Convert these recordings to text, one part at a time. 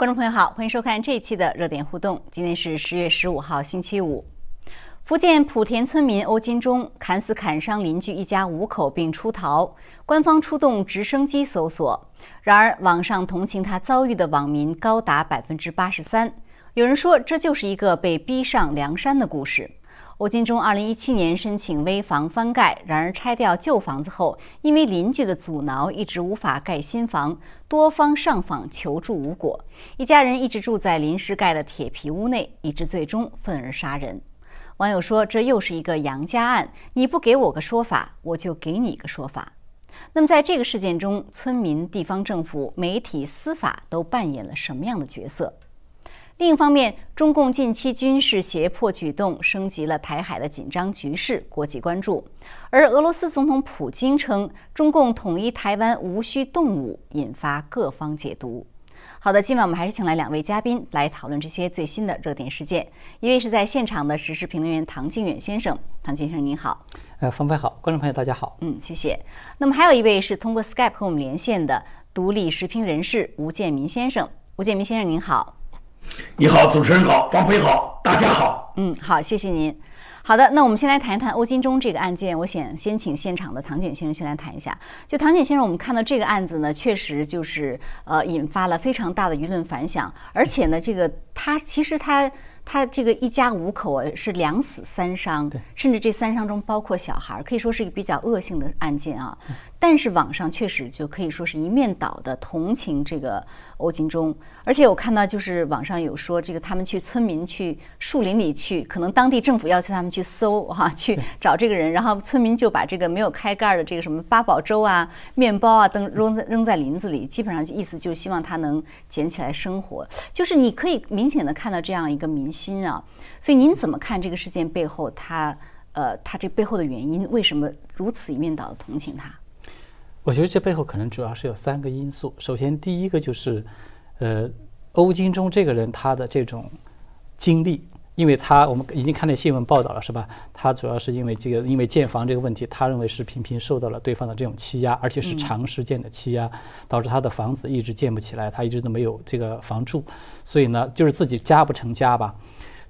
观众朋友好，欢迎收看这一期的热点互动。今天是十月十五号，星期五。福建莆田村民欧金忠砍死砍伤邻居一家五口并出逃，官方出动直升机搜索。然而，网上同情他遭遇的网民高达百分之八十三。有人说，这就是一个被逼上梁山的故事。吴金忠二零一七年申请危房翻盖，然而拆掉旧房子后，因为邻居的阻挠，一直无法盖新房，多方上访求助无果。一家人一直住在临时盖的铁皮屋内，以致最终愤而杀人。网友说：“这又是一个杨家案，你不给我个说法，我就给你个说法。”那么，在这个事件中，村民、地方政府、媒体、司法都扮演了什么样的角色？另一方面，中共近期军事胁迫举动升级了台海的紧张局势，国际关注。而俄罗斯总统普京称，中共统一台湾无需动武，引发各方解读。好的，今晚我们还是请来两位嘉宾来讨论这些最新的热点事件。一位是在现场的时事评论员唐靖远先生，唐先生您好。呃，方菲好，观众朋友大家好。嗯，谢谢。那么还有一位是通过 Skype 和我们连线的独立时评人士吴建民先生，吴建民先生您好。你好，主持人好，方飞好，大家好。嗯，好，谢谢您。好的，那我们先来谈一谈欧金忠这个案件。我想先请现场的唐景先生先来谈一下。就唐景先生，我们看到这个案子呢，确实就是呃引发了非常大的舆论反响，而且呢，这个他其实他。他这个一家五口啊是两死三伤，甚至这三伤中包括小孩，可以说是一个比较恶性的案件啊。但是网上确实就可以说是一面倒的同情这个欧金忠，而且我看到就是网上有说这个他们去村民去树林里去，可能当地政府要求他们去搜哈去找这个人，然后村民就把这个没有开盖的这个什么八宝粥啊、面包啊等扔在扔在林子里，基本上意思就是希望他能捡起来生活。就是你可以明显的看到这样一个民。心啊，所以您怎么看这个事件背后，他呃，他这背后的原因，为什么如此一面倒的同情他？我觉得这背后可能主要是有三个因素。首先，第一个就是，呃，欧金中这个人他的这种经历，因为他我们已经看到新闻报道了，是吧？他主要是因为这个，因为建房这个问题，他认为是频频受到了对方的这种欺压，而且是长时间的欺压，导致他的房子一直建不起来，他一直都没有这个房住，所以呢，就是自己家不成家吧。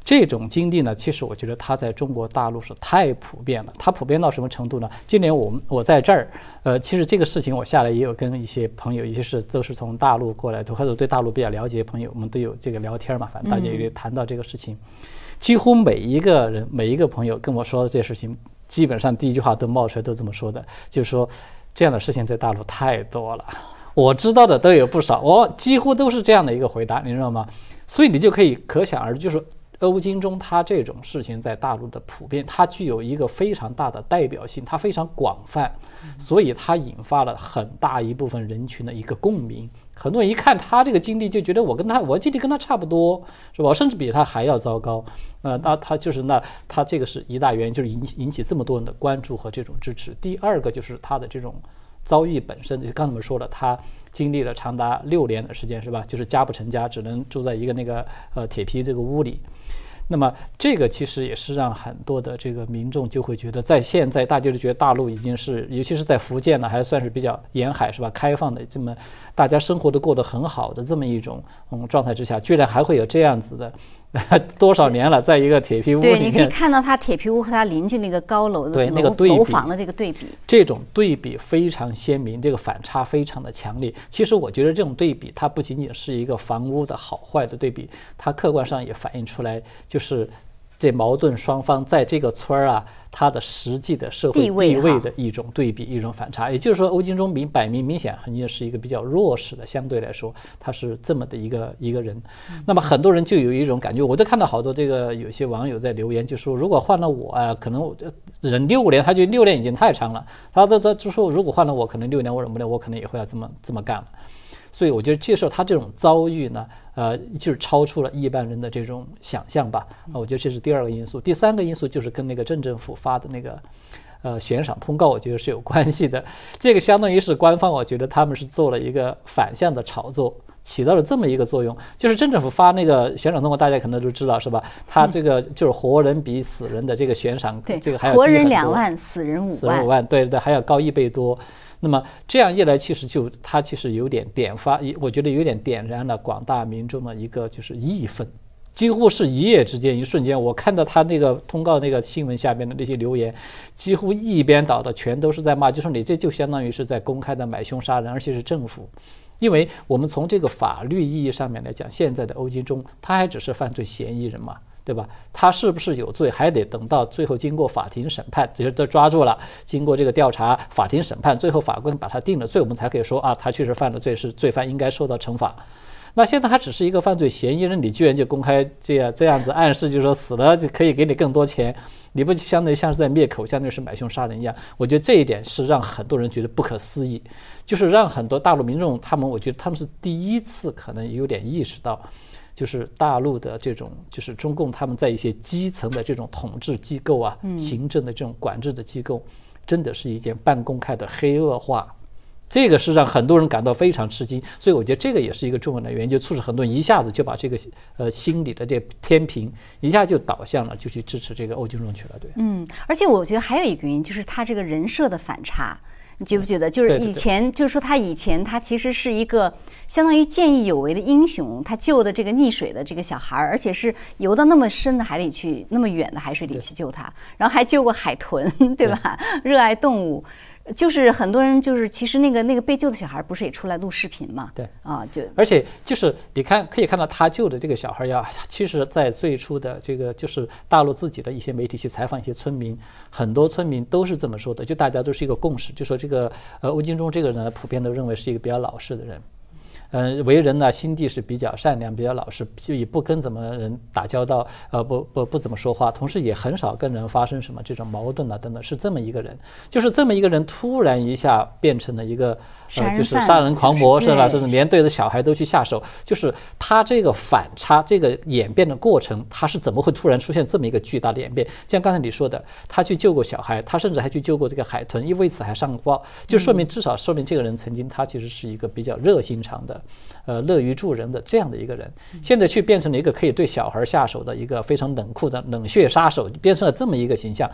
这种经历呢，其实我觉得它在中国大陆是太普遍了。它普遍到什么程度呢？今年我们我在这儿，呃，其实这个事情我下来也有跟一些朋友，一些是都是从大陆过来的，或者对大陆比较了解的朋友，我们都有这个聊天嘛。反正大家也谈到这个事情，几乎每一个人、每一个朋友跟我说的这事情，基本上第一句话都冒出来，都这么说的，就是说这样的事情在大陆太多了，我知道的都有不少，我几乎都是这样的一个回答，你知道吗？所以你就可以可想而知，就是。欧金中他这种事情在大陆的普遍，它具有一个非常大的代表性，它非常广泛，所以它引发了很大一部分人群的一个共鸣。很多人一看他这个经历，就觉得我跟他，我经历跟他差不多，是吧？甚至比他还要糟糕。呃，那他就是那他这个是一大原因，就是引引起这么多人的关注和这种支持。第二个就是他的这种遭遇本身，就刚才我们说了，他。经历了长达六年的时间，是吧？就是家不成家，只能住在一个那个呃铁皮这个屋里。那么这个其实也是让很多的这个民众就会觉得，在现在大家都觉得大陆已经是，尤其是在福建呢，还算是比较沿海是吧？开放的这么大家生活都过得很好的这么一种嗯状态之下，居然还会有这样子的。多少年了，在一个铁皮屋里面，对，你可以看到他铁皮屋和他邻居那个高楼对那个对楼房的这个对比，这种对比非常鲜明，这个反差非常的强烈。其实我觉得这种对比，它不仅仅是一个房屋的好坏的对比，它客观上也反映出来就是。这矛盾双方在这个村儿啊，他的实际的社会地位的一种对比，一种反差。也就是说，欧金忠明摆明明显肯定是一个比较弱势的，相对来说他是这么的一个一个人。那么很多人就有一种感觉，我都看到好多这个有些网友在留言，就说如果换了我啊，可能忍六年，他觉得六年已经太长了。他他他就说，如果换了我，可能六年我忍不了，我可能也会要这么这么干了。所以我觉得，接受他这种遭遇呢，呃，就是超出了一般人的这种想象吧。啊，我觉得这是第二个因素。第三个因素就是跟那个镇政府发的那个，呃，悬赏通告，我觉得是有关系的。这个相当于是官方，我觉得他们是做了一个反向的炒作，起到了这么一个作用。就是镇政府发那个悬赏通告，大家可能都知道是吧？他这个就是活人比死人的这个悬赏，这个还要活人两万，死人五万，死人五万，对对对，还要高一倍多。那么这样一来，其实就他其实有点点发，我觉得有点点燃了广大民众的一个就是义愤。几乎是一夜之间，一瞬间，我看到他那个通告那个新闻下边的那些留言，几乎一边倒的全都是在骂，就说你这就相当于是在公开的买凶杀人，而且是政府。因为我们从这个法律意义上面来讲，现在的欧金忠他还只是犯罪嫌疑人嘛，对吧？他是不是有罪，还得等到最后经过法庭审判，就是都抓住了，经过这个调查、法庭审判，最后法官把他定了罪，我们才可以说啊，他确实犯了罪，是罪犯，应该受到惩罚。那现在他只是一个犯罪嫌疑人，你居然就公开这样这样子暗示，就是说死了就可以给你更多钱，你不相当于像是在灭口，相当于是买凶杀人一样？我觉得这一点是让很多人觉得不可思议，就是让很多大陆民众他们，我觉得他们是第一次可能有点意识到，就是大陆的这种就是中共他们在一些基层的这种统治机构啊，行政的这种管制的机构，真的是一件半公开的黑恶化。这个是让很多人感到非常吃惊，所以我觉得这个也是一个重要的原因，就促使很多人一下子就把这个呃心理的这天平一下就倒向了，就去支持这个欧金忠去了。对，嗯，而且我觉得还有一个原因，就是他这个人设的反差，你觉不觉得？就是以前就是说他以前他其实是一个相当于见义勇为的英雄，他救的这个溺水的这个小孩，而且是游到那么深的海里去，那么远的海水里去救他，然后还救过海豚，对吧？热爱动物。就是很多人就是，其实那个那个被救的小孩不是也出来录视频嘛？对，啊，就而且就是你看可以看到他救的这个小孩呀，其实，在最初的这个就是大陆自己的一些媒体去采访一些村民，很多村民都是这么说的，就大家都是一个共识，就说这个呃欧金忠这个人普遍都认为是一个比较老实的人。嗯，为人呢，心地是比较善良、比较老实，就也不跟怎么人打交道，呃，不不不怎么说话，同时也很少跟人发生什么这种矛盾啊等等，是这么一个人。就是这么一个人，突然一下变成了一个。呃，就是杀人狂魔是吧？甚至连对着小孩都去下手，就是他这个反差，这个演变的过程，他是怎么会突然出现这么一个巨大的演变？像刚才你说的，他去救过小孩，他甚至还去救过这个海豚，因为此还上过报，就说明至少说明这个人曾经他其实是一个比较热心肠的，呃，乐于助人的这样的一个人。现在却变成了一个可以对小孩下手的一个非常冷酷的冷血杀手，变成了这么一个形象。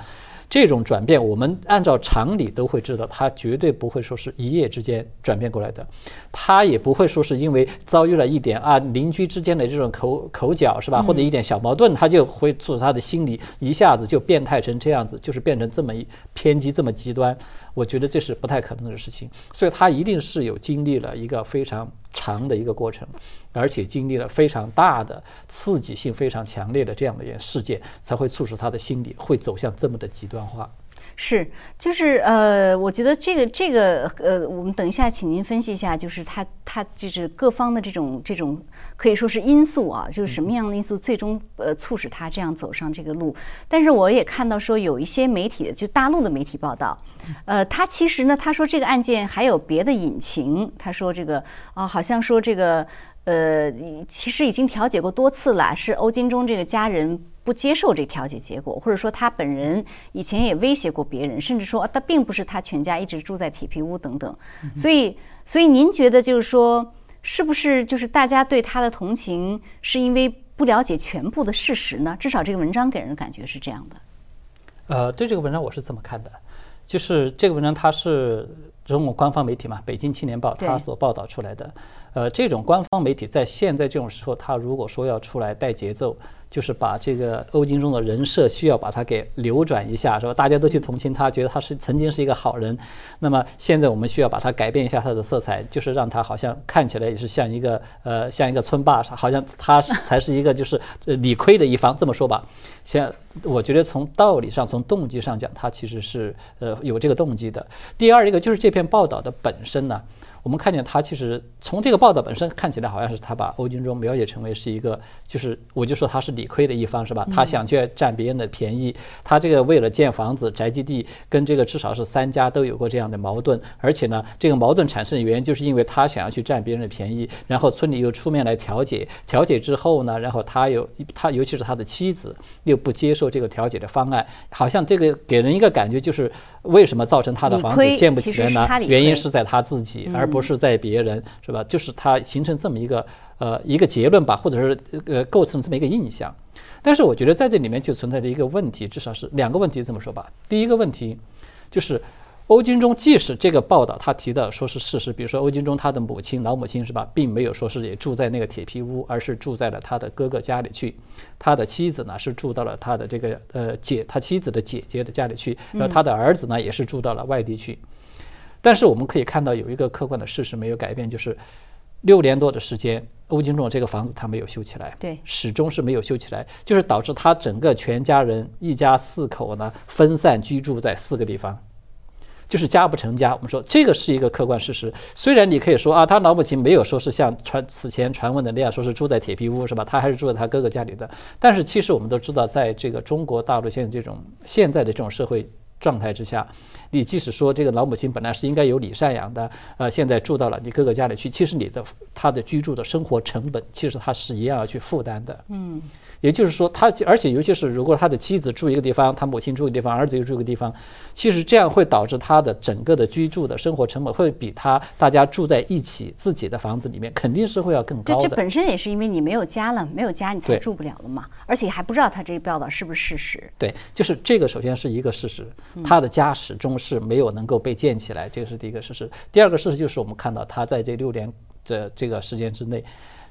这种转变，我们按照常理都会知道，他绝对不会说是一夜之间转变过来的，他也不会说是因为遭遇了一点啊邻居之间的这种口口角是吧，或者一点小矛盾，他就会促使他的心理一下子就变态成这样子，就是变成这么一偏激这么极端。我觉得这是不太可能的事情，所以他一定是有经历了一个非常长的一个过程，而且经历了非常大的刺激性非常强烈的这样的一件事件，才会促使他的心理会走向这么的极端化。是，就是呃，我觉得这个这个呃，我们等一下，请您分析一下，就是他他就是各方的这种这种可以说是因素啊，就是什么样的因素最终呃促使他这样走上这个路。但是我也看到说有一些媒体，就大陆的媒体报道，呃，他其实呢，他说这个案件还有别的隐情，他说这个啊，好像说这个呃，其实已经调解过多次了，是欧金忠这个家人。不接受这调解结果，或者说他本人以前也威胁过别人，甚至说他并不是他全家一直住在铁皮屋等等。所以，所以您觉得就是说，是不是就是大家对他的同情是因为不了解全部的事实呢？至少这个文章给人的感觉是这样的。呃，对这个文章我是这么看的，就是这个文章它是中国官方媒体嘛，《北京青年报》它所报道出来的。呃，这种官方媒体在现在这种时候，他如果说要出来带节奏。就是把这个欧金忠的人设需要把它给扭转一下，是吧？大家都去同情他，觉得他是曾经是一个好人。那么现在我们需要把它改变一下他的色彩，就是让他好像看起来也是像一个呃像一个村霸，好像他才是一个就是理亏的一方。这么说吧，像我觉得从道理上、从动机上讲，他其实是呃有这个动机的。第二一个就是这篇报道的本身呢。我们看见他其实从这个报道本身看起来，好像是他把欧军忠描写成为是一个，就是我就说他是理亏的一方，是吧？他想去占别人的便宜，他这个为了建房子、宅基地，跟这个至少是三家都有过这样的矛盾，而且呢，这个矛盾产生的原因就是因为他想要去占别人的便宜，然后村里又出面来调解，调解之后呢，然后他又他尤其是他的妻子又不接受这个调解的方案，好像这个给人一个感觉就是为什么造成他的房子建不起来呢？原因是在他自己，而不。不是在别人是吧？就是他形成这么一个呃一个结论吧，或者是呃构成这么一个印象。但是我觉得在这里面就存在着一个问题，至少是两个问题这么说吧。第一个问题就是欧金忠即使这个报道他提到说是事实，比如说欧金忠他的母亲老母亲是吧，并没有说是也住在那个铁皮屋，而是住在了他的哥哥家里去。他的妻子呢是住到了他的这个呃姐他妻子的姐姐的家里去，然后他的儿子呢也是住到了外地去。但是我们可以看到有一个客观的事实没有改变，就是六年多的时间，欧金仲这个房子他没有修起来，对，始终是没有修起来，就是导致他整个全家人一家四口呢分散居住在四个地方。就是家不成家，我们说这个是一个客观事实。虽然你可以说啊，他老母亲没有说是像传此前传闻的那样，说是住在铁皮屋，是吧？他还是住在他哥哥家里的。但是其实我们都知道，在这个中国大陆现在这种现在的这种社会状态之下，你即使说这个老母亲本来是应该由你赡养的，呃，现在住到了你哥哥家里去，其实你的他的居住的生活成本，其实他是一样要去负担的。嗯。也就是说，他而且尤其是如果他的妻子住一个地方，他母亲住一个地方，儿子又住一个地方，其实这样会导致他的整个的居住的生活成本会比他大家住在一起自己的房子里面肯定是会要更高的。这这本身也是因为你没有家了，没有家你才住不了了嘛。而且还不知道他这个报道是不是事实。对，就是这个首先是一个事实，他的家始终是没有能够被建起来，这个是第一个事实。第二个事实就是我们看到他在这六年这这个时间之内。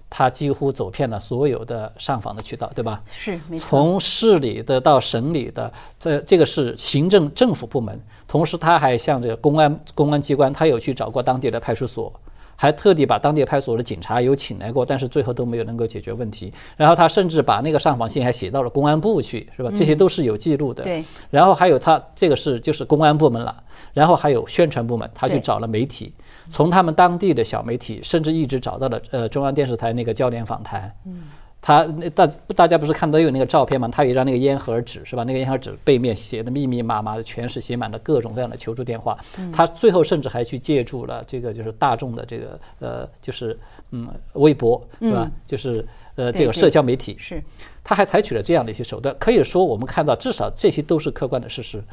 他几乎走遍了所有的上访的渠道，对吧？是，从市里的到省里的，这这个是行政政府部门。同时，他还向这个公安公安机关，他有去找过当地的派出所，还特地把当地派出所的警察有请来过，但是最后都没有能够解决问题。然后他甚至把那个上访信还写到了公安部去，是吧？这些都是有记录的。对。然后还有他这个是就是公安部门了，然后还有宣传部门，他去找了媒体。从他们当地的小媒体，甚至一直找到了呃中央电视台那个焦点访谈。嗯，他大大家不是看都有那个照片吗？他有一张那个烟盒纸是吧？那个烟盒纸背面写的密密麻麻的，全是写满了各种各样的求助电话。他最后甚至还去借助了这个就是大众的这个呃就是嗯微博是吧？就是呃这个社交媒体。是，他还采取了这样的一些手段。可以说我们看到，至少这些都是客观的事实。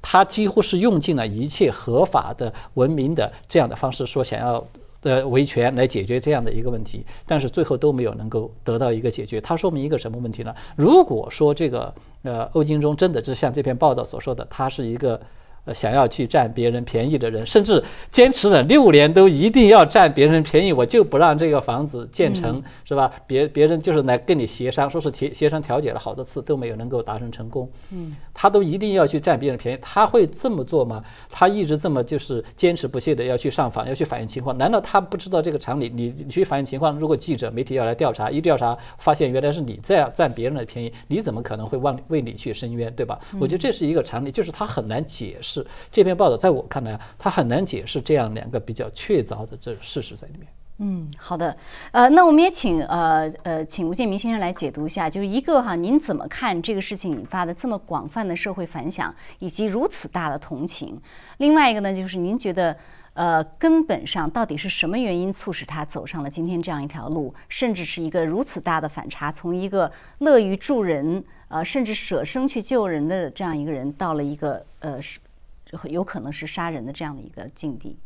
他几乎是用尽了一切合法的、文明的这样的方式，说想要呃维权来解决这样的一个问题，但是最后都没有能够得到一个解决。它说明一个什么问题呢？如果说这个呃欧金忠真的是像这篇报道所说的，他是一个。想要去占别人便宜的人，甚至坚持了六年都一定要占别人便宜，我就不让这个房子建成，是吧？别别人就是来跟你协商，说是协协商调解了好多次都没有能够达成成功。嗯，他都一定要去占别人便宜，他会这么做吗？他一直这么就是坚持不懈的要去上访，要去反映情况，难道他不知道这个常理？你你去反映情况，如果记者媒体要来调查，一调查发现原来是你这样占别人的便宜，你怎么可能会忘为你去申冤，对吧？我觉得这是一个常理，就是他很难解释。这篇报道在我看来，他很难解释这样两个比较确凿的这事实在里面。嗯，好的，呃，那我们也请呃呃，请吴建明先生来解读一下，就是一个哈，您怎么看这个事情引发的这么广泛的社会反响，以及如此大的同情？另外一个呢，就是您觉得，呃，根本上到底是什么原因促使他走上了今天这样一条路，甚至是一个如此大的反差，从一个乐于助人，呃，甚至舍生去救人的这样一个人，到了一个呃。有可能是杀人的这样的一个境地。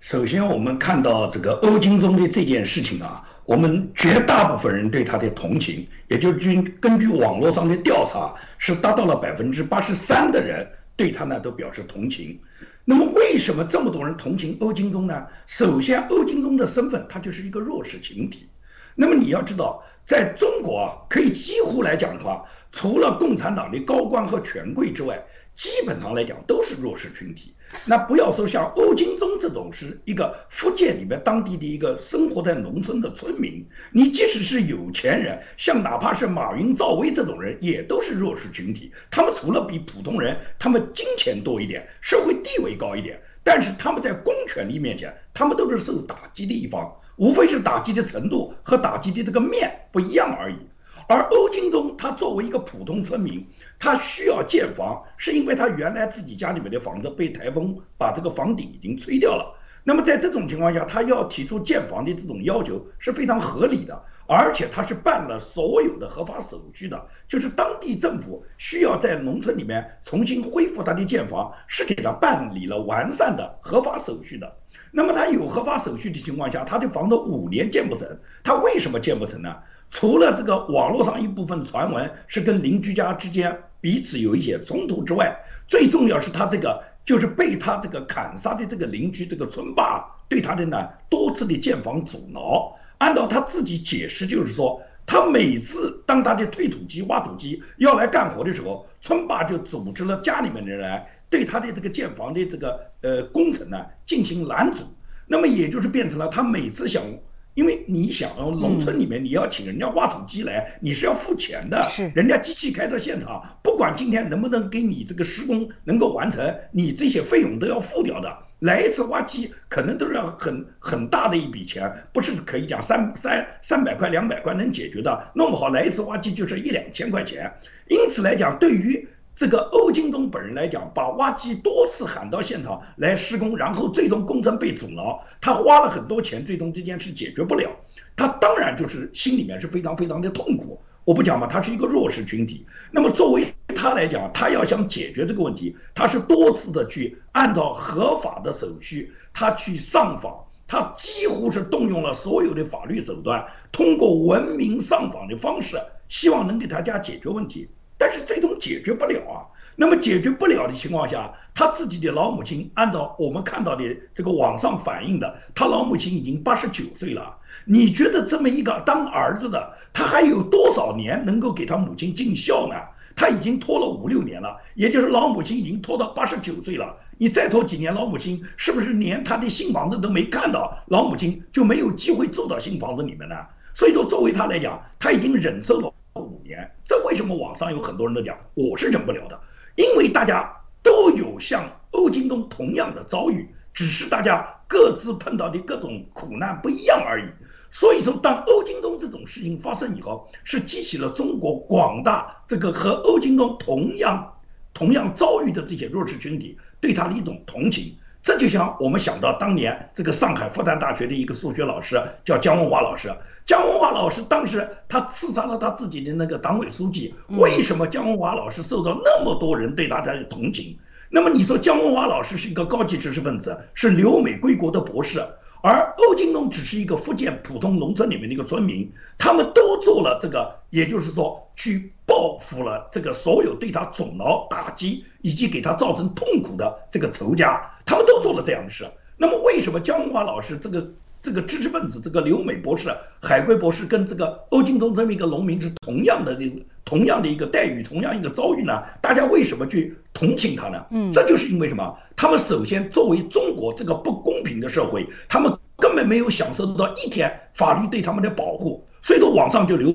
首先，我们看到这个欧金中的这件事情啊，我们绝大部分人对他的同情，也就是根据网络上的调查，是达到了百分之八十三的人对他呢都表示同情。那么，为什么这么多人同情欧金中呢？首先，欧金中的身份他就是一个弱势群体。那么你要知道，在中国啊，可以几乎来讲的话，除了共产党的高官和权贵之外，基本上来讲都是弱势群体。那不要说像欧金忠这种是一个福建里面当地的一个生活在农村的村民，你即使是有钱人，像哪怕是马云、赵薇这种人，也都是弱势群体。他们除了比普通人他们金钱多一点，社会地位高一点，但是他们在公权力面前，他们都是受打击的一方，无非是打击的程度和打击的这个面不一样而已。而欧金忠他作为一个普通村民。他需要建房，是因为他原来自己家里面的房子被台风把这个房顶已经吹掉了。那么在这种情况下，他要提出建房的这种要求是非常合理的，而且他是办了所有的合法手续的，就是当地政府需要在农村里面重新恢复他的建房，是给他办理了完善的合法手续的。那么他有合法手续的情况下，他的房子五年建不成，他为什么建不成呢？除了这个网络上一部分传闻是跟邻居家之间彼此有一些冲突之外，最重要是他这个就是被他这个砍杀的这个邻居这个村霸对他的呢多次的建房阻挠。按照他自己解释，就是说他每次当他的推土机、挖土机要来干活的时候，村霸就组织了家里面的人来对他的这个建房的这个呃工程呢进行拦阻。那么也就是变成了他每次想。因为你想，农村里面你要请人家挖土机来，你是要付钱的。是，人家机器开到现场，不管今天能不能给你这个施工能够完成，你这些费用都要付掉的。来一次挖机可能都是要很很大的一笔钱，不是可以讲三三三百块两百块能解决的，弄不好来一次挖机就是一两千块钱。因此来讲，对于这个欧京东本人来讲，把挖机多次喊到现场来施工，然后最终工程被阻挠，他花了很多钱，最终这件事解决不了，他当然就是心里面是非常非常的痛苦。我不讲嘛，他是一个弱势群体。那么作为他来讲，他要想解决这个问题，他是多次的去按照合法的手续，他去上访，他几乎是动用了所有的法律手段，通过文明上访的方式，希望能给大家解决问题。但是最终解决不了啊。那么解决不了的情况下，他自己的老母亲，按照我们看到的这个网上反映的，他老母亲已经八十九岁了。你觉得这么一个当儿子的，他还有多少年能够给他母亲尽孝呢？他已经拖了五六年了，也就是老母亲已经拖到八十九岁了。你再拖几年，老母亲是不是连他的新房子都没看到？老母亲就没有机会住到新房子里面呢？所以说，作为他来讲，他已经忍受了。五年，这为什么网上有很多人都讲我是忍不了的？因为大家都有像欧京东同样的遭遇，只是大家各自碰到的各种苦难不一样而已。所以说，当欧京东这种事情发生以后，是激起了中国广大这个和欧京东同样同样遭遇的这些弱势群体对他的一种同情。这就像我们想到当年这个上海复旦大学的一个数学老师叫姜文华老师，姜文华老师当时他刺杀了他自己的那个党委书记，为什么姜文华老师受到那么多人对他的同情？那么你说姜文华老师是一个高级知识分子，是留美归国的博士，而欧金东只是一个福建普通农村里面的一个村民，他们都做了这个，也就是说去报复了这个所有对他阻挠、打击以及给他造成痛苦的这个仇家。他们都做了这样的事，那么为什么姜文华老师这个这个知识分子，这个留美博士、海归博士，跟这个欧金东这么一个农民是同样的个同样的一个待遇，同样一个遭遇呢？大家为什么去同情他呢？嗯，这就是因为什么？他们首先作为中国这个不公平的社会，他们根本没有享受到一天法律对他们的保护，所以说网上就流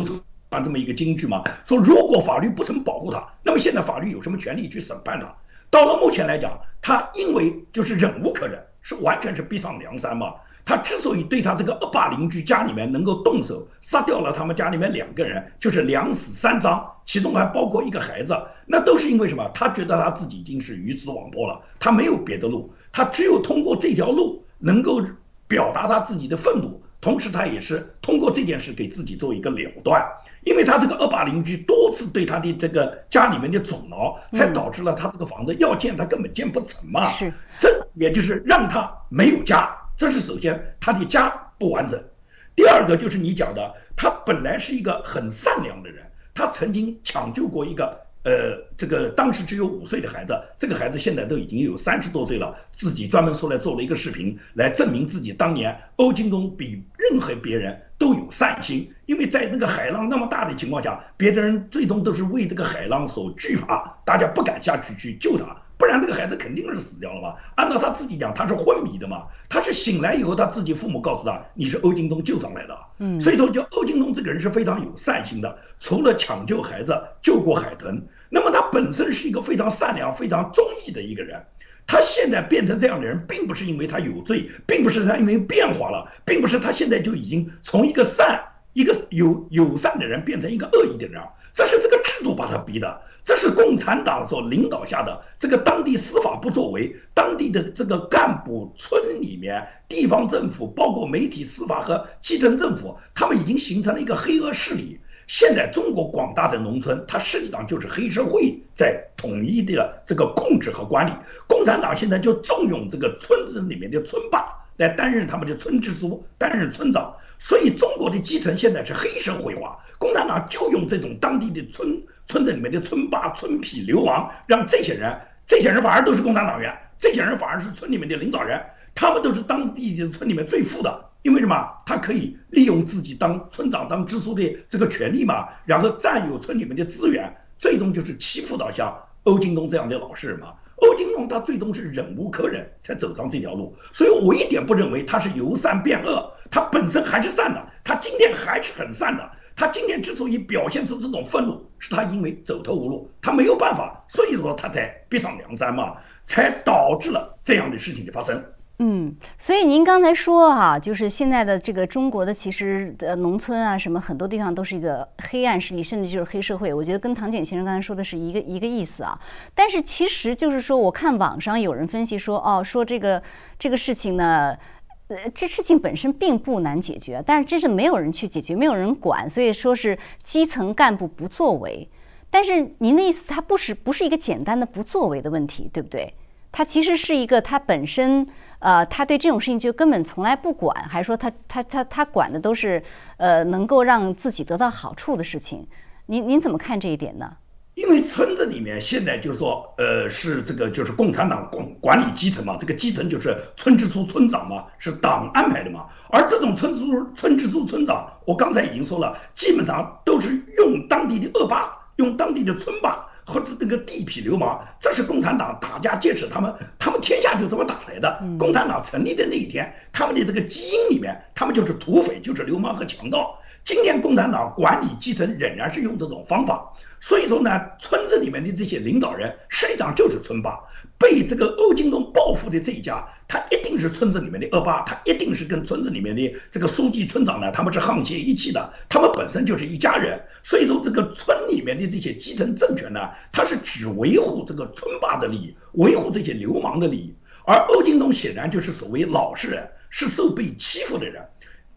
传这么一个金句嘛，说如果法律不曾保护他，那么现在法律有什么权利去审判他？到了目前来讲，他因为就是忍无可忍，是完全是逼上梁山嘛。他之所以对他这个恶霸邻居家里面能够动手杀掉了他们家里面两个人，就是两死三伤，其中还包括一个孩子，那都是因为什么？他觉得他自己已经是鱼死网破了，他没有别的路，他只有通过这条路能够表达他自己的愤怒，同时他也是通过这件事给自己做一个了断。因为他这个恶霸邻居多次对他的这个家里面的阻挠，才导致了他这个房子要建他根本建不成嘛。是，这也就是让他没有家，这是首先他的家不完整。第二个就是你讲的，他本来是一个很善良的人，他曾经抢救过一个。呃，这个当时只有五岁的孩子，这个孩子现在都已经有三十多岁了，自己专门出来做了一个视频，来证明自己当年欧京东比任何别人都有善心，因为在那个海浪那么大的情况下，别的人最终都是为这个海浪所惧怕，大家不敢下去去救他。不然这个孩子肯定是死掉了嘛。按照他自己讲，他是昏迷的嘛。他是醒来以后，他自己父母告诉他，你是欧京东救上来的。嗯，所以说，就欧京东这个人是非常有善心的。除了抢救孩子、救过海豚，那么他本身是一个非常善良、非常忠义的一个人。他现在变成这样的人，并不是因为他有罪，并不是他因为变化了，并不是他现在就已经从一个善、一个有友善的人变成一个恶意的人。这是这个制度把他逼的，这是共产党所领导下的这个当地司法不作为，当地的这个干部、村里面地方政府，包括媒体、司法和基层政府，他们已经形成了一个黑恶势力。现在中国广大的农村，它实际上就是黑社会在统一的这个控制和管理。共产党现在就重用这个村子里面的村霸来担任他们的村支书，担任村长。所以中国的基层现在是黑社会化，共产党就用这种当地的村村子里面的村霸、村痞、流氓，让这些人，这些人反而都是共产党员，这些人反而是村里面的领导人，他们都是当地的村里面最富的，因为什么？他可以利用自己当村长、当支书的这个权利嘛，然后占有村里面的资源，最终就是欺负到像欧京东这样的老实人嘛。欧金龙他最终是忍无可忍才走上这条路，所以我一点不认为他是由善变恶，他本身还是善的，他今天还是很善的。他今天之所以表现出这种愤怒，是他因为走投无路，他没有办法，所以说他才逼上梁山嘛，才导致了这样的事情的发生。嗯，所以您刚才说哈，就是现在的这个中国的其实呃农村啊，什么很多地方都是一个黑暗势力，甚至就是黑社会。我觉得跟唐简先生刚才说的是一个一个意思啊。但是其实就是说，我看网上有人分析说，哦，说这个这个事情呢。呃，这事情本身并不难解决，但是这是没有人去解决，没有人管，所以说是基层干部不作为。但是您的意思，它不是不是一个简单的不作为的问题，对不对？它其实是一个它本身，呃，他对这种事情就根本从来不管，还说他他他他管的都是呃能够让自己得到好处的事情。您您怎么看这一点呢？因为村子里面现在就是说，呃，是这个就是共产党管管理基层嘛，这个基层就是村支书、村长嘛，是党安排的嘛。而这种村支书、村支书、村长，我刚才已经说了，基本上都是用当地的恶霸，用当地的村霸或者这个地痞流氓，这是共产党打家劫舍，他们他们天下就这么打来的。共产党成立的那一天，他们的这个基因里面，他们就是土匪，就是流氓和强盗。今天共产党管理基层仍然是用这种方法，所以说呢，村子里面的这些领导人实际上就是村霸，被这个欧金东报复的这一家，他一定是村子里面的恶霸，他一定是跟村子里面的这个书记、村长呢，他们是沆瀣一气的，他们本身就是一家人，所以说这个村里面的这些基层政权呢，他是只维护这个村霸的利益，维护这些流氓的利益，而欧京东显然就是所谓老实人，是受被欺负的人，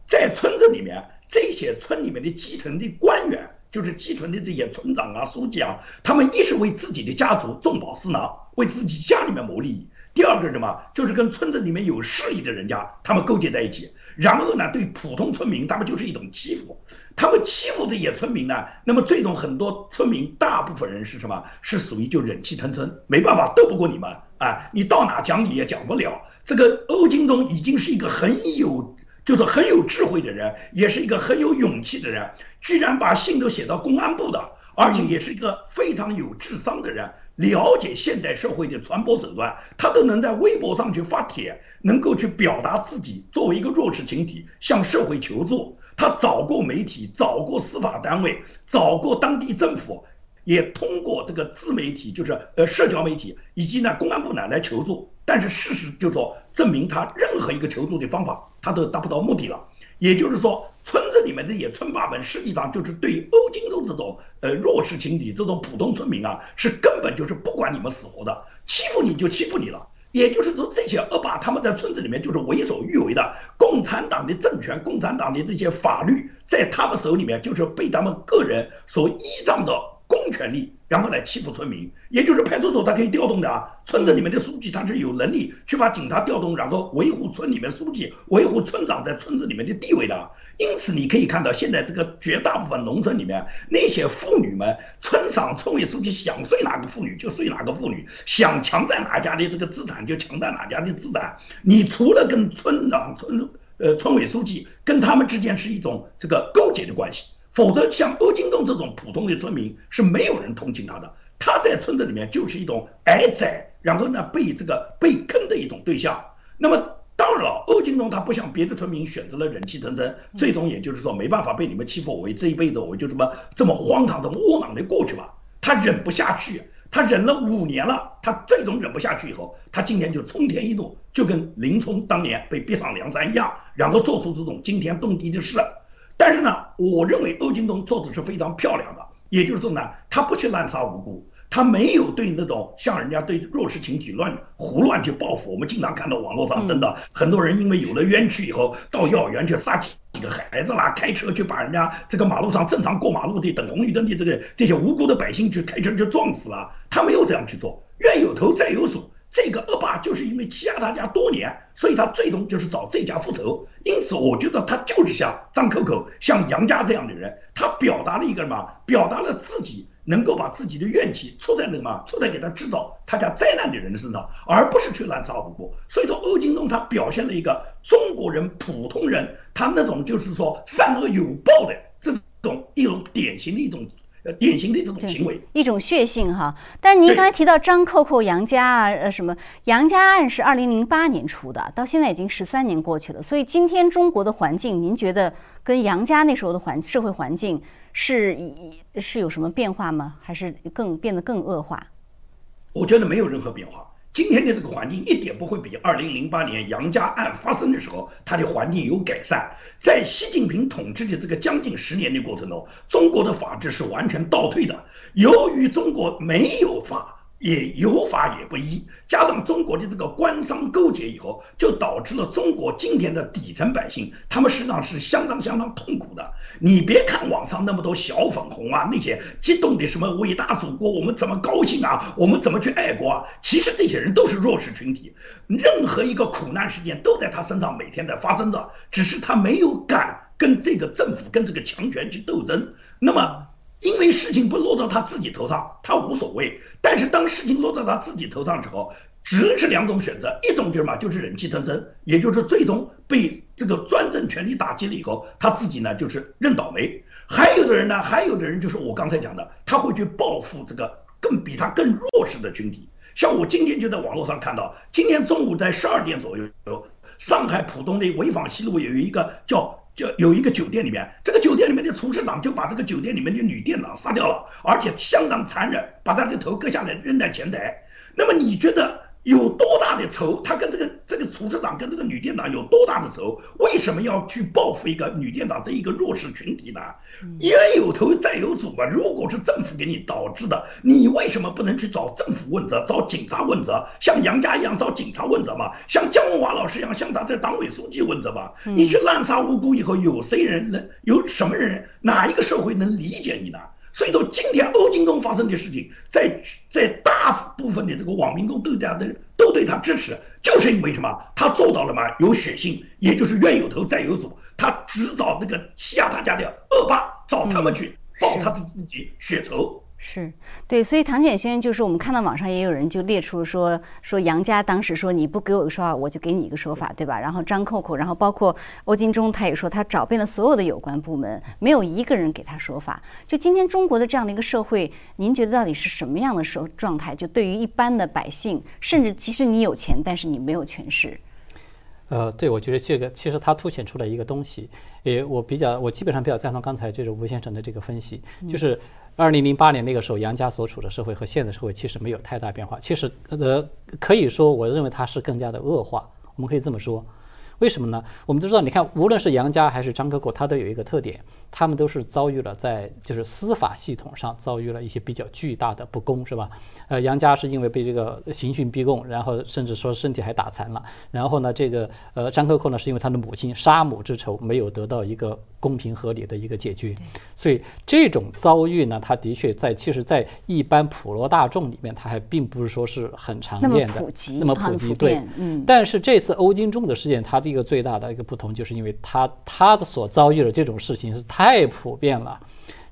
在村子里面。这些村里面的基层的官员，就是基层的这些村长啊、书记啊，他们一是为自己的家族重保私囊，为自己家里面谋利益；第二个是什么，就是跟村子里面有势力的人家，他们勾结在一起，然后呢，对普通村民，他们就是一种欺负。他们欺负这些村民呢，那么最终很多村民，大部分人是什么？是属于就忍气吞声，没办法斗不过你们啊！你到哪讲理也讲不了。这个欧金东已经是一个很有。就是很有智慧的人，也是一个很有勇气的人，居然把信都写到公安部的，而且也是一个非常有智商的人，了解现代社会的传播手段，他都能在微博上去发帖，能够去表达自己作为一个弱势群体向社会求助。他找过媒体，找过司法单位，找过当地政府，也通过这个自媒体，就是呃社交媒体以及呢公安部呢来求助。但是事实就说证明他任何一个求助的方法，他都达不到目的了。也就是说，村子里面这些村霸们，实际上就是对欧金洲这种呃弱势群体、这种普通村民啊，是根本就是不管你们死活的，欺负你就欺负你了。也就是说，这些恶霸他们在村子里面就是为所欲为的。共产党的政权、共产党的这些法律，在他们手里面就是被他们个人所依仗的。权力，然后来欺负村民，也就是派出所他可以调动的啊。村子里面的书记他是有能力去把警察调动，然后维护村里面书记、维护村长在村子里面的地位的。因此你可以看到，现在这个绝大部分农村里面那些妇女们，村长、村委书记想睡哪个妇女就睡哪个妇女，想强占哪家的这个资产就强占哪家的资产。你除了跟村长、村呃村委书记跟他们之间是一种这个勾结的关系。否则，像欧金东这种普通的村民是没有人同情他的。他在村子里面就是一种挨宰，然后呢被这个被坑的一种对象。那么当然了，欧金东他不像别的村民选择了忍气吞声，最终也就是说没办法被你们欺负，我这一辈子我就这么这么荒唐、的窝囊的过去吧。他忍不下去，他忍了五年了，他最终忍不下去以后，他今年就冲天一怒，就跟林冲当年被逼上梁山一样，然后做出这种惊天动地的事。但是呢，我认为欧京东做的是非常漂亮的，也就是说呢，他不去滥杀无辜，他没有对那种像人家对弱势群体乱胡乱去报复。我们经常看到网络上登的很多人因为有了冤屈以后，到幼儿园去杀几个孩子啦，开车去把人家这个马路上正常过马路的等红绿灯的这个这些无辜的百姓去开车去撞死了。他没有这样去做，冤有头债有主。这个恶霸就是因为欺压他家多年，所以他最终就是找这家复仇。因此，我觉得他就是像张口口、像杨家这样的人，他表达了一个什么？表达了自己能够把自己的怨气出在那什么？出在给他制造他家灾难的人的身上，而不是去滥杀无辜。所以说，欧金东他表现了一个中国人普通人他那种就是说善恶有报的这种一种典型的一种。呃，典型的这种行为，一种血性哈。但是您刚才提到张扣扣、杨家啊，呃，什么杨家案是二零零八年出的，到现在已经十三年过去了。所以今天中国的环境，您觉得跟杨家那时候的环社会环境是是有什么变化吗？还是更变得更恶化？我觉得没有任何变化。今天的这个环境一点不会比二零零八年杨家案发生的时候，它的环境有改善。在习近平统治的这个将近十年的过程中，中国的法治是完全倒退的。由于中国没有法。也有法也不依，加上中国的这个官商勾结以后，就导致了中国今天的底层百姓，他们实际上是相当相当痛苦的。你别看网上那么多小粉红啊，那些激动的什么伟大祖国，我们怎么高兴啊，我们怎么去爱国啊？其实这些人都是弱势群体，任何一个苦难事件都在他身上每天在发生的，只是他没有敢跟这个政府跟这个强权去斗争。那么。因为事情不落到他自己头上，他无所谓。但是当事情落到他自己头上之后，只能是两种选择：一种就是嘛，就是忍气吞声，也就是最终被这个专政权力打击了以后，他自己呢就是认倒霉。还有的人呢，还有的人就是我刚才讲的，他会去报复这个更比他更弱势的群体。像我今天就在网络上看到，今天中午在十二点左右，上海浦东的潍坊西路有一个叫。就有一个酒店里面，这个酒店里面的厨师长就把这个酒店里面的女店长杀掉了，而且相当残忍，把她的头割下来扔在前台。那么你觉得？有多大的仇？他跟这个这个厨师长跟这个女店长有多大的仇？为什么要去报复一个女店长这一个弱势群体呢？冤有头债有主嘛。如果是政府给你导致的，你为什么不能去找政府问责，找警察问责？像杨家一样找警察问责嘛？像姜文华老师一样向他这党委书记问责嘛？你去滥杀无辜以后，有谁人能有什么人哪一个社会能理解你呢？所以说，今天欧金东发生的事情，在在大部分的这个网民中都他的都对他支持，就是因为什么？他做到了嘛？有血性，也就是冤有头债有主，他只找那个欺压他家的恶霸，找他们去报他的自己血仇。是对，所以唐简先生就是我们看到网上也有人就列出说说杨家当时说你不给我一个说法，我就给你一个说法，对吧？然后张扣扣，然后包括欧金忠，他也说他找遍了所有的有关部门，没有一个人给他说法。就今天中国的这样的一个社会，您觉得到底是什么样的社状态？就对于一般的百姓，甚至即使你有钱，但是你没有权势。呃，对，我觉得这个其实它凸显出来一个东西，也我比较，我基本上比较赞同刚才就是吴先生的这个分析，就是二零零八年那个时候杨家所处的社会和现代社会其实没有太大变化，其实呃可以说，我认为它是更加的恶化，我们可以这么说，为什么呢？我们都知道，你看，无论是杨家还是张可可，他都有一个特点。他们都是遭遇了在就是司法系统上遭遇了一些比较巨大的不公，是吧？呃，杨家是因为被这个刑讯逼供，然后甚至说身体还打残了。然后呢，这个呃张克扣呢是因为他的母亲杀母之仇没有得到一个公平合理的一个解决，所以这种遭遇呢，他的确在其实，在一般普罗大众里面，他还并不是说是很常见的，那么普及，对，嗯。但是这次欧金仲的事件，它这个最大的一个不同，就是因为他他的所遭遇的这种事情是他。太普遍了，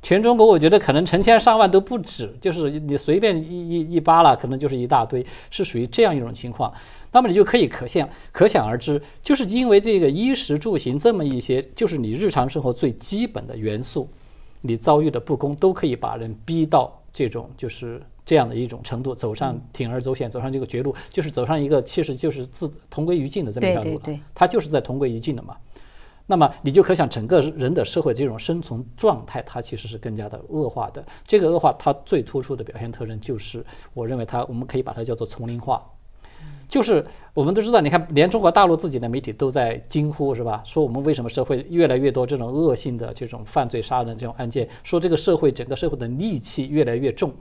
全中国我觉得可能成千上万都不止，就是你随便一一一扒拉，可能就是一大堆，是属于这样一种情况。那么你就可以可想可想而知，就是因为这个衣食住行这么一些，就是你日常生活最基本的元素，你遭遇的不公，都可以把人逼到这种就是这样的一种程度，走上铤而走险，走上这个绝路，就是走上一个其实就是自同归于尽的这么一条路了。它就是在同归于尽的嘛。那么你就可想，整个人的社会这种生存状态，它其实是更加的恶化的。这个恶化，它最突出的表现特征就是，我认为它，我们可以把它叫做丛林化。就是我们都知道，你看，连中国大陆自己的媒体都在惊呼，是吧？说我们为什么社会越来越多这种恶性的这种犯罪杀人这种案件？说这个社会整个社会的戾气越来越重。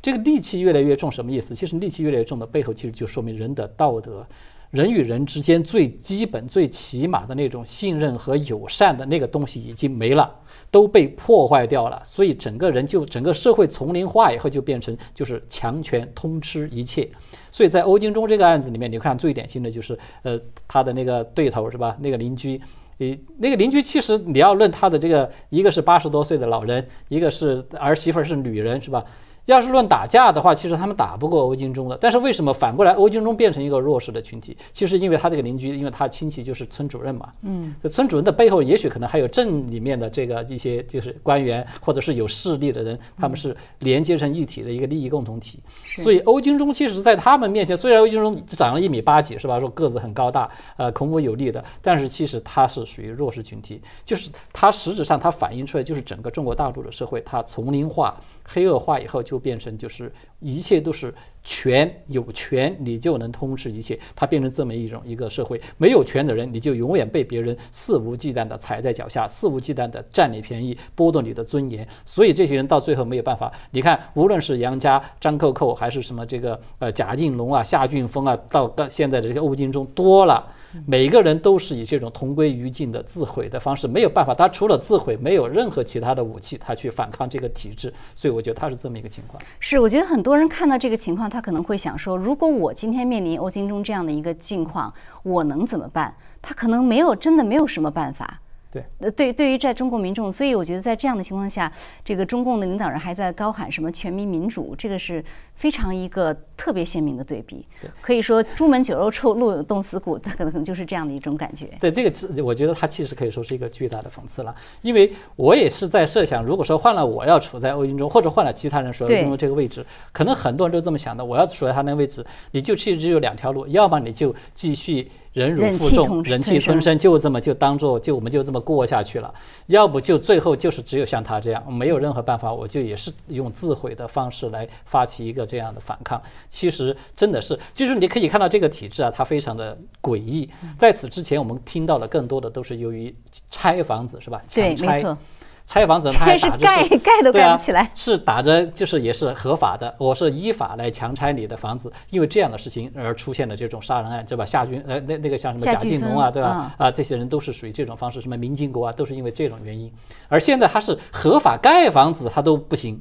这个戾气越来越重什么意思？其实戾气越来越重的背后，其实就说明人的道德。人与人之间最基本、最起码的那种信任和友善的那个东西已经没了，都被破坏掉了。所以整个人就整个社会丛林化以后，就变成就是强权通吃一切。所以在欧金忠这个案子里面，你看最典型的就是呃他的那个对头是吧？那个邻居。你那个邻居，其实你要论他的这个，一个是八十多岁的老人，一个是儿媳妇是女人，是吧？要是论打架的话，其实他们打不过欧金忠的。但是为什么反过来欧金忠变成一个弱势的群体？其实因为他这个邻居，因为他亲戚就是村主任嘛。嗯。这村主任的背后，也许可能还有镇里面的这个一些就是官员，或者是有势力的人，他们是连接成一体的一个利益共同体。所以欧军中其实，在他们面前，虽然欧军中长了一米八几，是吧？说个子很高大，呃，孔武有力的，但是其实他是属于弱势群体。就是他实质上，他反映出来就是整个中国大陆的社会，它丛林化。黑恶化以后就变成就是一切都是权有权你就能通吃一切，它变成这么一种一个社会。没有权的人你就永远被别人肆无忌惮地踩在脚下，肆无忌惮地占你便宜，剥夺你的尊严。所以这些人到最后没有办法。你看，无论是杨家、张扣扣，还是什么这个呃贾敬龙啊、夏俊峰啊，到到现在的这个欧金中多了。每个人都是以这种同归于尽的自毁的方式，没有办法，他除了自毁，没有任何其他的武器，他去反抗这个体制。所以我觉得他是这么一个情况。是，我觉得很多人看到这个情况，他可能会想说，如果我今天面临欧金中这样的一个境况，我能怎么办？他可能没有，真的没有什么办法。对，呃，对，对于在中国民众，所以我觉得在这样的情况下，这个中共的领导人还在高喊什么全民民主，这个是非常一个特别鲜明的对比。可以说朱门酒肉臭，路有冻死骨，他可能就是这样的一种感觉。对，这个是我觉得它其实可以说是一个巨大的讽刺了，因为我也是在设想，如果说换了我要处在欧金中，或者换了其他人处在中这个位置，可能很多人都这么想的。我要处在他那个位置，你就其实只有两条路，要么你就继续。忍辱负重，忍气吞声，就这么就当做就我们就这么过下去了。要不就最后就是只有像他这样，没有任何办法，我就也是用自毁的方式来发起一个这样的反抗。其实真的是，就是你可以看到这个体制啊，它非常的诡异。在此之前，我们听到的更多的都是由于拆房子，是吧？对，没错。拆房子，他还打着盖盖都盖不起来，是打着就是也是合法的，我是依法来强拆你的房子，因为这样的事情而出现的这种杀人案，对吧？夏军呃那那个像什么贾敬龙啊，对吧？啊这些人都是属于这种方式，什么民进国啊，都是因为这种原因。而现在他是合法盖房子，他都不行，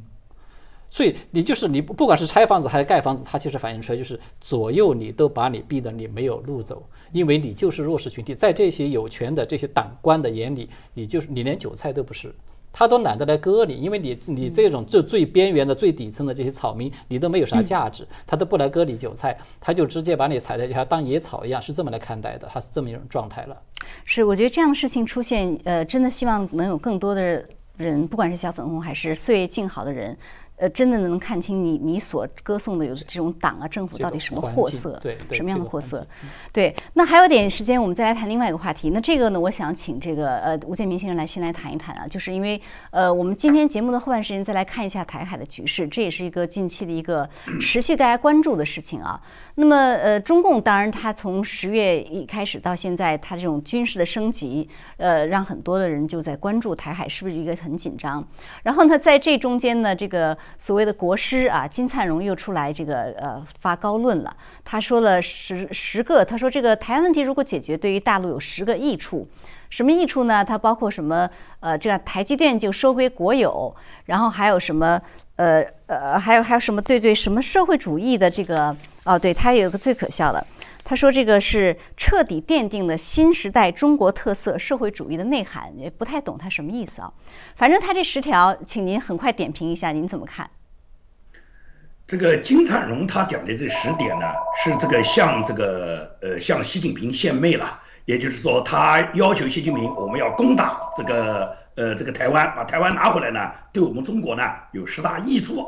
所以你就是你不管是拆房子还是盖房子，它其实反映出来就是左右你都把你逼得你没有路走，因为你就是弱势群体，在这些有权的这些党官的眼里，你就是你连韭菜都不是。他都懒得来割你，因为你你这种最最边缘的、最底层的这些草民，你都没有啥价值，他都不来割你韭菜，他就直接把你踩在地下当野草一样，是这么来看待的，他是这么一种状态了。是，我觉得这样的事情出现，呃，真的希望能有更多的人，不管是小粉红还是岁月静好的人。呃，真的能看清你你所歌颂的有这种党啊政府到底什么货色，对什么样的货色？对，那还有点时间，我们再来谈另外一个话题。那这个呢，我想请这个呃吴建民先生来先来谈一谈啊，就是因为呃我们今天节目的后半时间再来看一下台海的局势，这也是一个近期的一个 持续大家关注的事情啊。那么呃中共当然它从十月一开始到现在，它这种军事的升级，呃让很多的人就在关注台海是不是一个很紧张。然后呢，在这中间呢，这个所谓的国师啊，金灿荣又出来这个呃发高论了。他说了十十个，他说这个台湾问题如果解决，对于大陆有十个益处。什么益处呢？它包括什么？呃，这样台积电就收归国有，然后还有什么？呃呃，还有还有什么？对对，什么社会主义的这个？哦，对，他有个最可笑的。他说：“这个是彻底奠定了新时代中国特色社会主义的内涵，也不太懂他什么意思啊。反正他这十条，请您很快点评一下，您怎么看？”这个金灿荣他讲的这十点呢，是这个向这个呃向习近平献媚了，也就是说，他要求习近平我们要攻打这个呃这个台湾，把台湾拿回来呢，对我们中国呢有十大益处。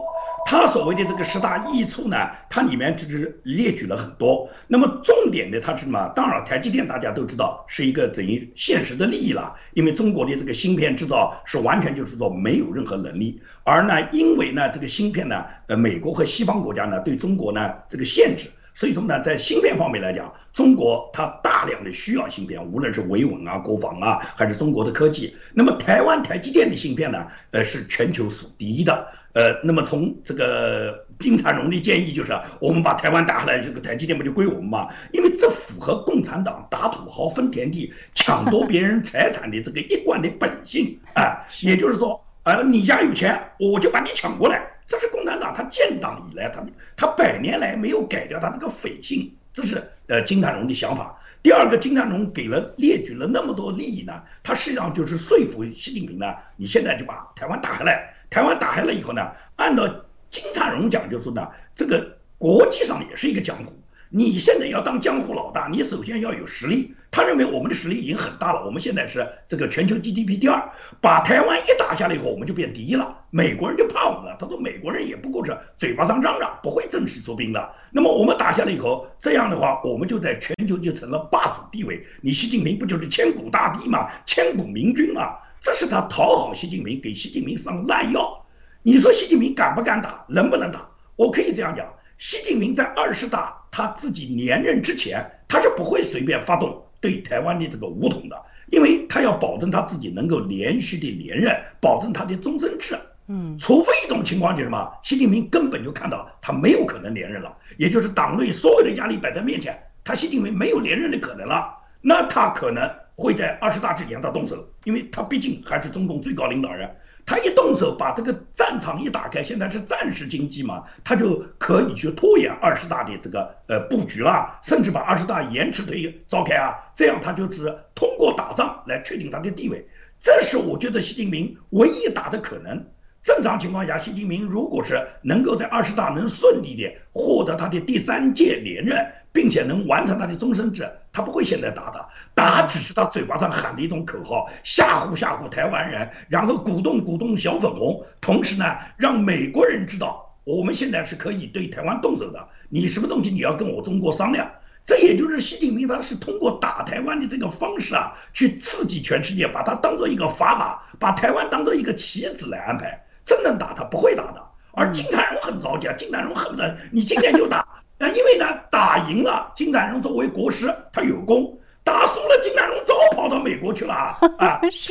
他所谓的这个十大益处呢，它里面就是列举了很多。那么重点的它是什么？当然，台积电大家都知道是一个等于现实的利益了，因为中国的这个芯片制造是完全就是说没有任何能力。而呢，因为呢这个芯片呢，呃，美国和西方国家呢对中国呢这个限制，所以说呢在芯片方面来讲，中国它大量的需要芯片，无论是维稳啊、国防啊，还是中国的科技。那么台湾台积电的芯片呢，呃，是全球数第一的。呃，那么从这个金灿荣的建议就是，我们把台湾打下来，这个台积电不就归我们吗？因为这符合共产党打土豪分田地、抢夺别人财产的这个一贯的本性啊。也就是说，呃，你家有钱，我就把你抢过来。这是共产党他建党以来，他他百年来没有改掉他这个匪性，这是呃金灿荣的想法。第二个，金灿荣给了列举了那么多利益呢，他实际上就是说服习近平呢，你现在就把台湾打下来，台湾打下来以后呢，按照金灿荣讲，就是呢，这个国际上也是一个江湖。你现在要当江湖老大，你首先要有实力。他认为我们的实力已经很大了，我们现在是这个全球 GDP 第二，把台湾一打下来以后，我们就变第一了。美国人就怕我们了，他说美国人也不过是嘴巴上嚷嚷，不会正式出兵的。那么我们打下来以后，这样的话，我们就在全球就成了霸主地位。你习近平不就是千古大帝吗？千古明君吗？这是他讨好习近平，给习近平上烂药。你说习近平敢不敢打，能不能打？我可以这样讲。习近平在二十大他自己连任之前，他是不会随便发动对台湾的这个武统的，因为他要保证他自己能够连续的连任，保证他的终身制。嗯，除非一种情况就是什么，习近平根本就看到他没有可能连任了，也就是党内所有的压力摆在面前，他习近平没有连任的可能了，那他可能会在二十大之前他动手，因为他毕竟还是中共最高领导人。他一动手把这个战场一打开，现在是战时经济嘛，他就可以去拖延二十大的这个呃布局了，甚至把二十大延迟推召开啊，这样他就是通过打仗来确定他的地位。这是我觉得习近平唯一打的可能。正常情况下，习近平如果是能够在二十大能顺利的获得他的第三届连任。并且能完成他的终身制，他不会现在打的，打只是他嘴巴上喊的一种口号，吓唬吓唬台湾人，然后鼓动鼓动小粉红，同时呢，让美国人知道我们现在是可以对台湾动手的，你什么东西你要跟我中国商量，这也就是习近平他是通过打台湾的这个方式啊，去刺激全世界，把它当做一个砝码，把台湾当做一个棋子来安排，真能打他不会打的，而金灿荣很着急啊，金灿荣恨不得你今天就打。那因为呢，打赢了，金灿荣作为国师，他有功；打输了，金灿荣早跑到美国去了啊！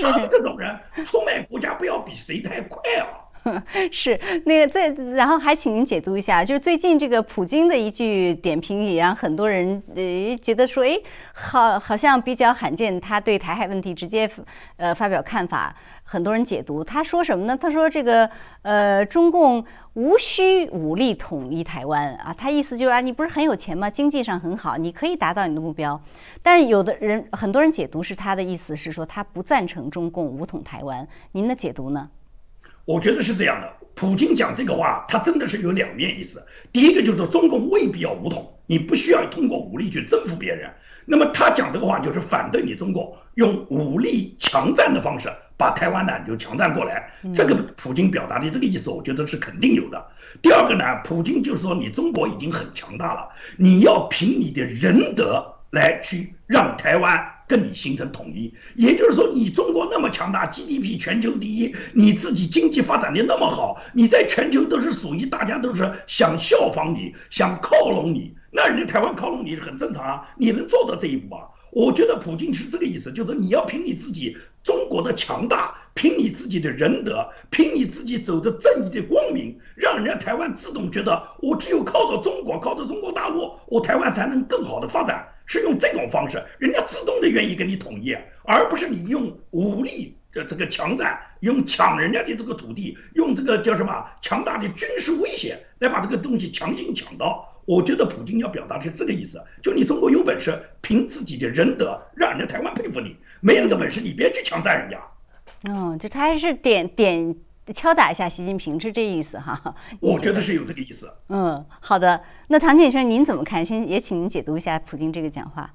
他们这种人出卖国家，不要比谁太快啊！是那个再，然后还请您解读一下，就是最近这个普京的一句点评，也让很多人呃觉得说，哎，好，好像比较罕见，他对台海问题直接呃发表看法。很多人解读他说什么呢？他说这个呃，中共无需武力统一台湾啊，他意思就是啊，你不是很有钱吗？经济上很好，你可以达到你的目标。但是有的人很多人解读是他的意思是说他不赞成中共武统台湾。您的解读呢？我觉得是这样的，普京讲这个话，他真的是有两面意思。第一个就是说中共未必要武统，你不需要通过武力去征服别人。那么他讲这个话就是反对你中国用武力强占的方式。把台湾呢就强占过来，这个普京表达的这个意思，我觉得是肯定有的。第二个呢，普京就是说你中国已经很强大了，你要凭你的仁德来去让台湾跟你形成统一。也就是说，你中国那么强大，GDP 全球第一，你自己经济发展的那么好，你在全球都是属于大家都是想效仿你，想靠拢你，那人家台湾靠拢你是很正常啊。你能做到这一步啊？我觉得普京是这个意思，就是你要凭你自己中国的强大，凭你自己的仁德，凭你自己走的正义的光明，让人家台湾自动觉得我只有靠着中国，靠着中国大陆，我台湾才能更好的发展，是用这种方式，人家自动的愿意跟你统一，而不是你用武力的这个强占，用抢人家的这个土地，用这个叫什么强大的军事威胁来把这个东西强行抢到。我觉得普京要表达的是这个意思，就你中国有本事，凭自己的仁德，让人家台湾佩服你；没那个本事，你别去强占人家。嗯，就他还是点点敲打一下习近平，是这意思哈。我觉得是有这个意思。嗯，好的。那唐先生您怎么看？先也请您解读一下普京这个讲话。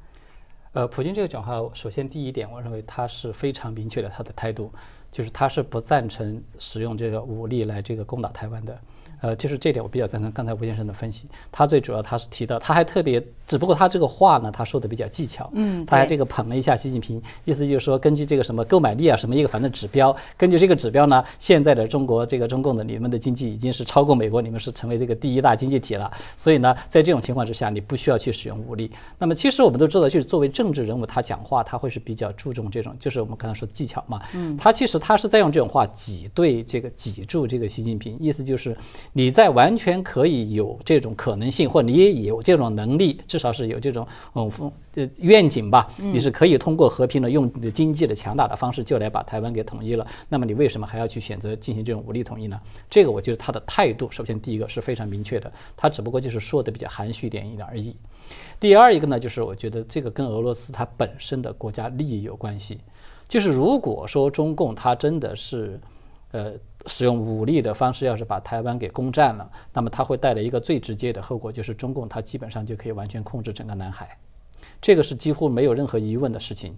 呃，普京这个讲话，首先第一点，我认为他是非常明确的他的态度，就是他是不赞成使用这个武力来这个攻打台湾的。呃，就是这点我比较赞成刚才吴先生的分析。他最主要他是提到，他还特别，只不过他这个话呢，他说的比较技巧。嗯，他还这个捧了一下习近平，意思就是说，根据这个什么购买力啊，什么一个反正指标，根据这个指标呢，现在的中国这个中共的你们的经济已经是超过美国，你们是成为这个第一大经济体了。所以呢，在这种情况之下，你不需要去使用武力。那么其实我们都知道，就是作为政治人物，他讲话他会是比较注重这种，就是我们刚才说的技巧嘛。嗯，他其实他是在用这种话挤兑这个挤住这个习近平，意思就是你在完全可以有这种可能性，或你也有这种能力，至少是有这种嗯呃愿景吧，你是可以通过和平的用你的经济的强大的方式就来把台湾给统一了。那么你为什么还要去选择进行这种武力统一呢？这个我觉得他的态度，首先第一个是非常明确的，他只不过就是说的比较含蓄一点一点而已。第二一个呢，就是我觉得这个跟俄罗斯它本身的国家利益有关系。就是如果说中共它真的是，呃，使用武力的方式，要是把台湾给攻占了，那么它会带来一个最直接的后果，就是中共它基本上就可以完全控制整个南海，这个是几乎没有任何疑问的事情。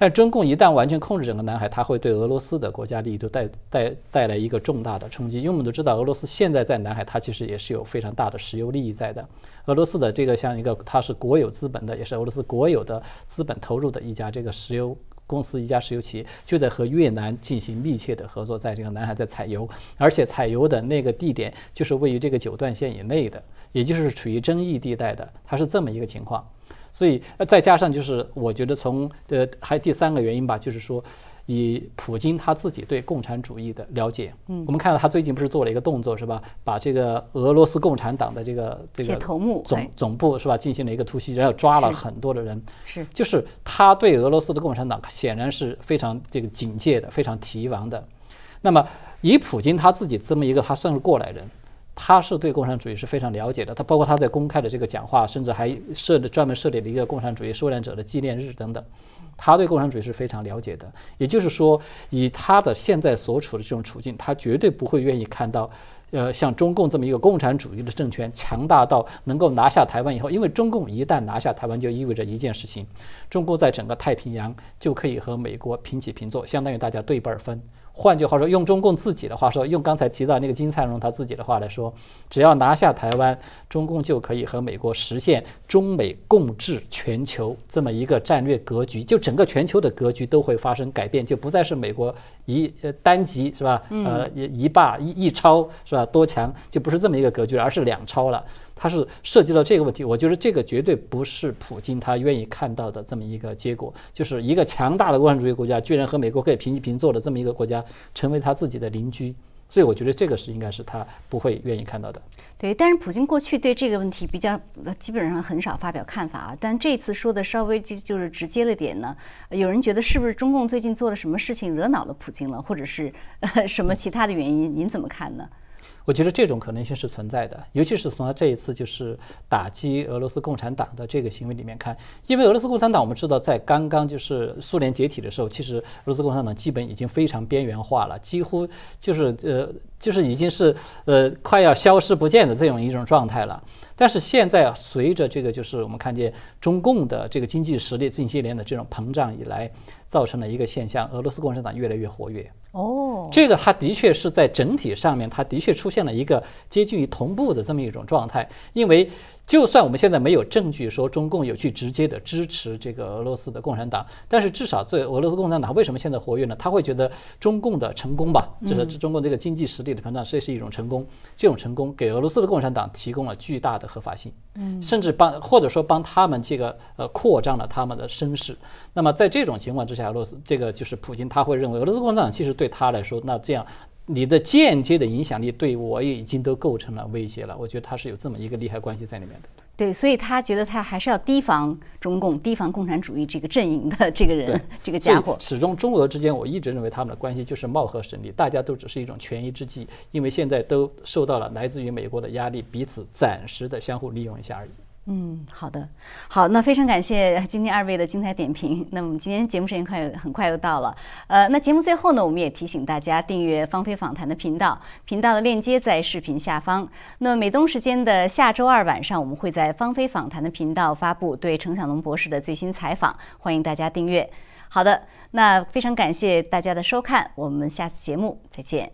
但中共一旦完全控制整个南海，它会对俄罗斯的国家利益都带带带来一个重大的冲击。因为我们都知道，俄罗斯现在在南海，它其实也是有非常大的石油利益在的。俄罗斯的这个像一个，它是国有资本的，也是俄罗斯国有的资本投入的一家这个石油。公司一家石油企业就在和越南进行密切的合作，在这个南海在采油，而且采油的那个地点就是位于这个九段线以内的，也就是处于争议地带的，它是这么一个情况。所以再加上就是我觉得从呃还第三个原因吧，就是说。以普京他自己对共产主义的了解，嗯，我们看到他最近不是做了一个动作是吧？把这个俄罗斯共产党的这个这个头目总总部是吧，进行了一个突袭，然后抓了很多的人，是，就是他对俄罗斯的共产党显然是非常这个警戒的，非常提防的。那么以普京他自己这么一个，他算是过来人，他是对共产主义是非常了解的。他包括他在公开的这个讲话，甚至还设的专门设立了一个共产主义受难者的纪念日等等。他对共产主义是非常了解的，也就是说，以他的现在所处的这种处境，他绝对不会愿意看到，呃，像中共这么一个共产主义的政权强大到能够拿下台湾以后，因为中共一旦拿下台湾，就意味着一件事情，中共在整个太平洋就可以和美国平起平坐，相当于大家对半分。换句话说，用中共自己的话说，用刚才提到那个金灿荣他自己的话来说，只要拿下台湾，中共就可以和美国实现中美共治全球这么一个战略格局，就整个全球的格局都会发生改变，就不再是美国一呃单极是吧？呃一一霸一一超是吧？多强就不是这么一个格局，而是两超了。它是涉及到这个问题，我觉得这个绝对不是普京他愿意看到的这么一个结果，就是一个强大的共产主义国家居然和美国可以平起平坐的这么一个国家成为他自己的邻居，所以我觉得这个是应该是他不会愿意看到的。对，但是普京过去对这个问题比较基本上很少发表看法啊，但这次说的稍微就就是直接了点呢。有人觉得是不是中共最近做了什么事情惹恼了普京了，或者是什么其他的原因？您怎么看呢？我觉得这种可能性是存在的，尤其是从他这一次就是打击俄罗斯共产党的这个行为里面看，因为俄罗斯共产党我们知道，在刚刚就是苏联解体的时候，其实俄罗斯共产党基本已经非常边缘化了，几乎就是呃就是已经是呃快要消失不见的这种一种状态了。但是现在随着这个就是我们看见中共的这个经济实力近些年的这种膨胀以来，造成了一个现象，俄罗斯共产党越来越活跃。哦，这个它的确是在整体上面，它的确出现了一个接近于同步的这么一种状态，因为。就算我们现在没有证据说中共有去直接的支持这个俄罗斯的共产党，但是至少这俄罗斯共产党为什么现在活跃呢？他会觉得中共的成功吧，就是中共这个经济实力的膨胀，这是一种成功。这种成功给俄罗斯的共产党提供了巨大的合法性，嗯，甚至帮或者说帮他们这个呃扩张了他们的声势。那么在这种情况之下，俄罗斯这个就是普京他会认为俄罗斯共产党其实对他来说，那这样。你的间接的影响力对我也已经都构成了威胁了，我觉得他是有这么一个利害关系在里面的。对，所以他觉得他还是要提防中共、提防共产主义这个阵营的这个人，这个家伙。始终中俄之间，我一直认为他们的关系就是貌合神离，大家都只是一种权宜之计，因为现在都受到了来自于美国的压力，彼此暂时的相互利用一下而已。嗯，好的，好，那非常感谢今天二位的精彩点评。那么今天节目时间快很快又到了，呃，那节目最后呢，我们也提醒大家订阅方飞访谈的频道，频道的链接在视频下方。那美东时间的下周二晚上，我们会在方飞访谈的频道发布对程小龙博士的最新采访，欢迎大家订阅。好的，那非常感谢大家的收看，我们下次节目再见。